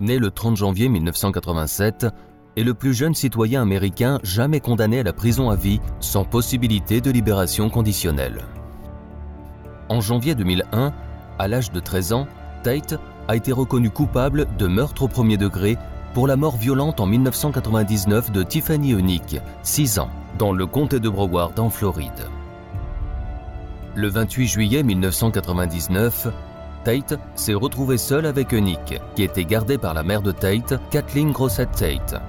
né le 30 janvier 1987, est le plus jeune citoyen américain jamais condamné à la prison à vie sans possibilité de libération conditionnelle. En janvier 2001, à l'âge de 13 ans, Tate a été reconnu coupable de meurtre au premier degré pour la mort violente en 1999 de Tiffany Eunick, 6 ans, dans le comté de Broward en Floride. Le 28 juillet 1999, Tate s'est retrouvé seul avec Eunick, qui était gardée par la mère de Tate, Kathleen Grossett Tate.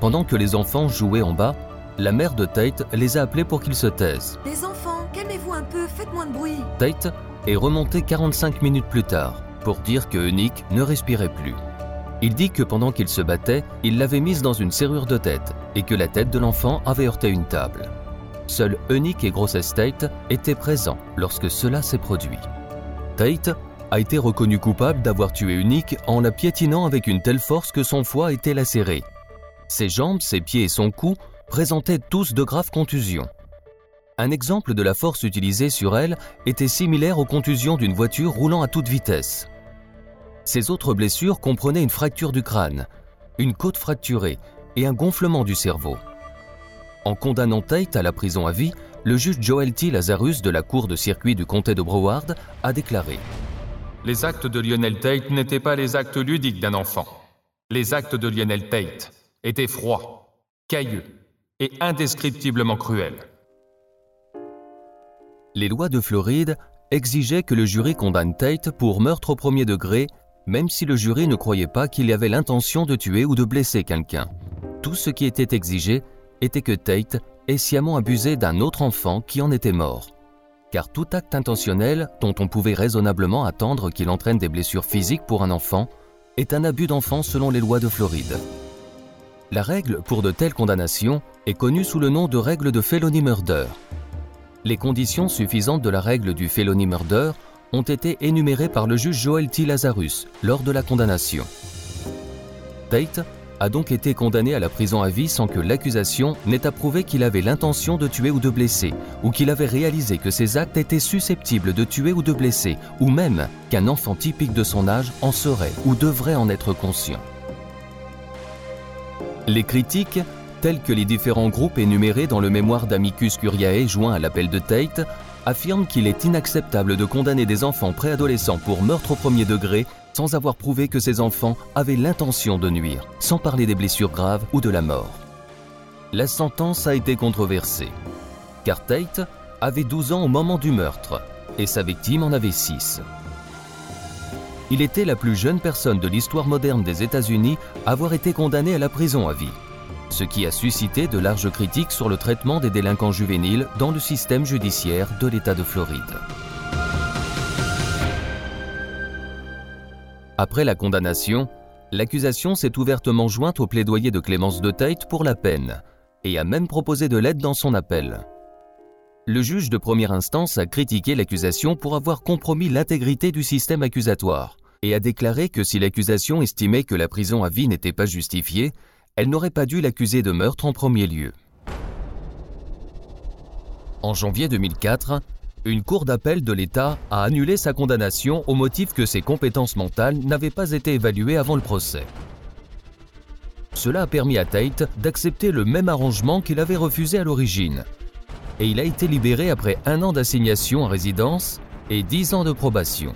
Pendant que les enfants jouaient en bas, la mère de Tate les a appelés pour qu'ils se taisent. Les enfants, calmez-vous un peu, faites moins de bruit. Tate est remonté 45 minutes plus tard pour dire que Eunick ne respirait plus. Il dit que pendant qu'il se battait, il l'avait mise dans une serrure de tête et que la tête de l'enfant avait heurté une table. Seuls Eunick et Grossess Tate étaient présents lorsque cela s'est produit. Tate a été reconnu coupable d'avoir tué Eunick en la piétinant avec une telle force que son foie était lacéré. Ses jambes, ses pieds et son cou présentaient tous de graves contusions. Un exemple de la force utilisée sur elle était similaire aux contusions d'une voiture roulant à toute vitesse. Ses autres blessures comprenaient une fracture du crâne, une côte fracturée et un gonflement du cerveau. En condamnant Tate à la prison à vie, le juge Joel T. Lazarus de la cour de circuit du comté de Broward a déclaré Les actes de Lionel Tate n'étaient pas les actes ludiques d'un enfant. Les actes de Lionel Tate étaient froids, cailleux et indescriptiblement cruels. Les lois de Floride exigeaient que le jury condamne Tate pour meurtre au premier degré, même si le jury ne croyait pas qu'il avait l'intention de tuer ou de blesser quelqu'un. Tout ce qui était exigé était que Tate ait sciemment abusé d'un autre enfant qui en était mort. Car tout acte intentionnel dont on pouvait raisonnablement attendre qu'il entraîne des blessures physiques pour un enfant est un abus d'enfant selon les lois de Floride. La règle pour de telles condamnations est connue sous le nom de règle de felony murder. Les conditions suffisantes de la règle du felony murder ont été énumérées par le juge Joel T. Lazarus lors de la condamnation. Tate a donc été condamné à la prison à vie sans que l'accusation n'ait approuvé qu'il avait l'intention de tuer ou de blesser, ou qu'il avait réalisé que ses actes étaient susceptibles de tuer ou de blesser, ou même qu'un enfant typique de son âge en serait ou devrait en être conscient. Les critiques, tels que les différents groupes énumérés dans le mémoire d'Amicus Curiae joint à l'appel de Tate, affirment qu'il est inacceptable de condamner des enfants préadolescents pour meurtre au premier degré sans avoir prouvé que ces enfants avaient l'intention de nuire, sans parler des blessures graves ou de la mort. La sentence a été controversée, car Tate avait 12 ans au moment du meurtre et sa victime en avait 6. Il était la plus jeune personne de l'histoire moderne des États-Unis à avoir été condamnée à la prison à vie, ce qui a suscité de larges critiques sur le traitement des délinquants juvéniles dans le système judiciaire de l'État de Floride. Après la condamnation, l'accusation s'est ouvertement jointe au plaidoyer de Clémence de Tate pour la peine et a même proposé de l'aide dans son appel. Le juge de première instance a critiqué l'accusation pour avoir compromis l'intégrité du système accusatoire et a déclaré que si l'accusation estimait que la prison à vie n'était pas justifiée, elle n'aurait pas dû l'accuser de meurtre en premier lieu. En janvier 2004, une cour d'appel de l'État a annulé sa condamnation au motif que ses compétences mentales n'avaient pas été évaluées avant le procès. Cela a permis à Tate d'accepter le même arrangement qu'il avait refusé à l'origine, et il a été libéré après un an d'assignation à résidence et dix ans de probation.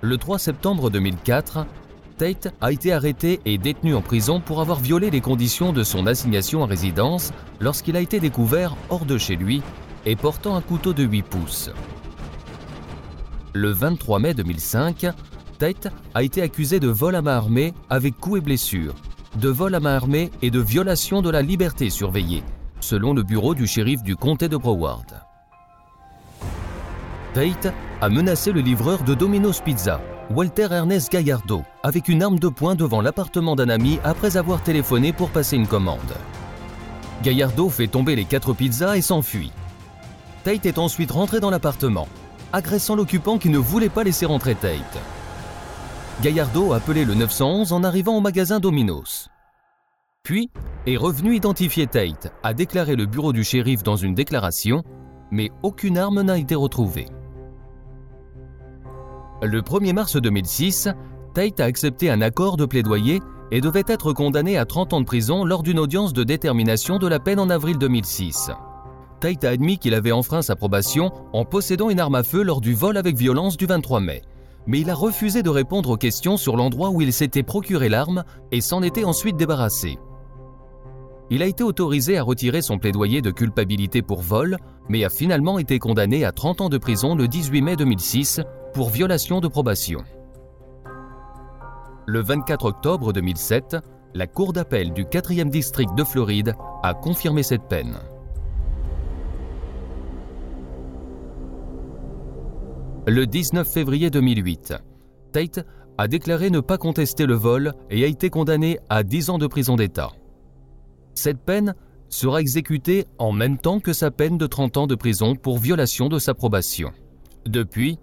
Le 3 septembre 2004, Tate a été arrêté et détenu en prison pour avoir violé les conditions de son assignation à résidence lorsqu'il a été découvert hors de chez lui et portant un couteau de 8 pouces. Le 23 mai 2005, Tate a été accusé de vol à main armée avec coups et blessures, de vol à main armée et de violation de la liberté surveillée, selon le bureau du shérif du comté de Broward. Tate a menacé le livreur de Domino's Pizza, Walter Ernest Gallardo, avec une arme de poing devant l'appartement d'un ami après avoir téléphoné pour passer une commande. Gallardo fait tomber les quatre pizzas et s'enfuit. Tate est ensuite rentré dans l'appartement, agressant l'occupant qui ne voulait pas laisser rentrer Tate. Gallardo a appelé le 911 en arrivant au magasin Domino's. Puis est revenu identifier Tate, a déclaré le bureau du shérif dans une déclaration, mais aucune arme n'a été retrouvée. Le 1er mars 2006, Tate a accepté un accord de plaidoyer et devait être condamné à 30 ans de prison lors d'une audience de détermination de la peine en avril 2006. Tate a admis qu'il avait enfreint sa probation en possédant une arme à feu lors du vol avec violence du 23 mai, mais il a refusé de répondre aux questions sur l'endroit où il s'était procuré l'arme et s'en était ensuite débarrassé. Il a été autorisé à retirer son plaidoyer de culpabilité pour vol, mais a finalement été condamné à 30 ans de prison le 18 mai 2006 pour violation de probation. Le 24 octobre 2007, la Cour d'appel du 4e district de Floride a confirmé cette peine. Le 19 février 2008, Tate a déclaré ne pas contester le vol et a été condamné à 10 ans de prison d'État. Cette peine sera exécutée en même temps que sa peine de 30 ans de prison pour violation de sa probation. Depuis,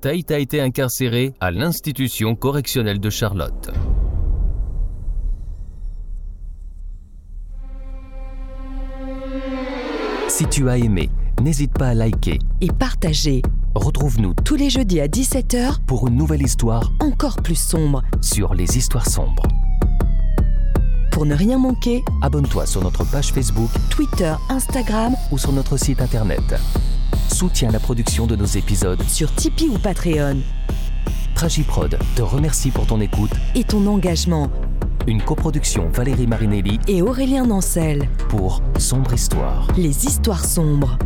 Tate a été incarcéré à l'institution correctionnelle de Charlotte. Si tu as aimé, n'hésite pas à liker. Et partagez Retrouve-nous tous les jeudis à 17h pour une nouvelle histoire encore plus sombre. sur les histoires sombres. Pour ne rien manquer, Abonne-toi sur notre page Facebook Twitter, Instagram, ou sur notre site internet. Soutiens la production de nos épisodes. sur Tipeee ou Patreon. Tragiprod te remercie pour ton écoute. Et ton engagement. Une coproduction Valérie Marinelli Et Aurélien Nancel. pour Sombre Histoire. Les histoires sombres.